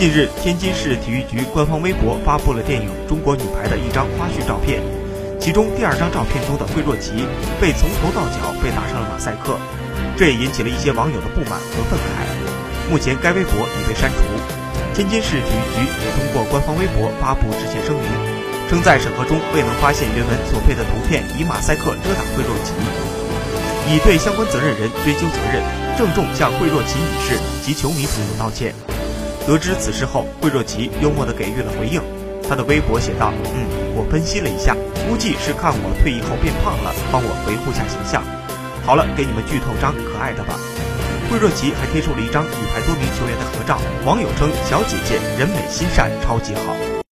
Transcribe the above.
近日，天津市体育局官方微博发布了电影《中国女排》的一张花絮照片，其中第二张照片中的惠若琪被从头到脚被打上了马赛克，这也引起了一些网友的不满和愤慨。目前该微博已被删除。天津市体育局也通过官方微博发布致歉声明，称在审核中未能发现原文所配的图片以马赛克遮挡惠若琪，已对相关责任人追究责任，郑重向惠若琪女士及球迷朋友道歉。得知此事后，惠若琪幽默地给予了回应。她的微博写道：“嗯，我分析了一下，估计是看我退役后变胖了，帮我维护下形象。好了，给你们剧透张可爱的吧。”惠若琪还贴出了一张女排多名球员的合照，网友称：“小姐姐人美心善，超级好。”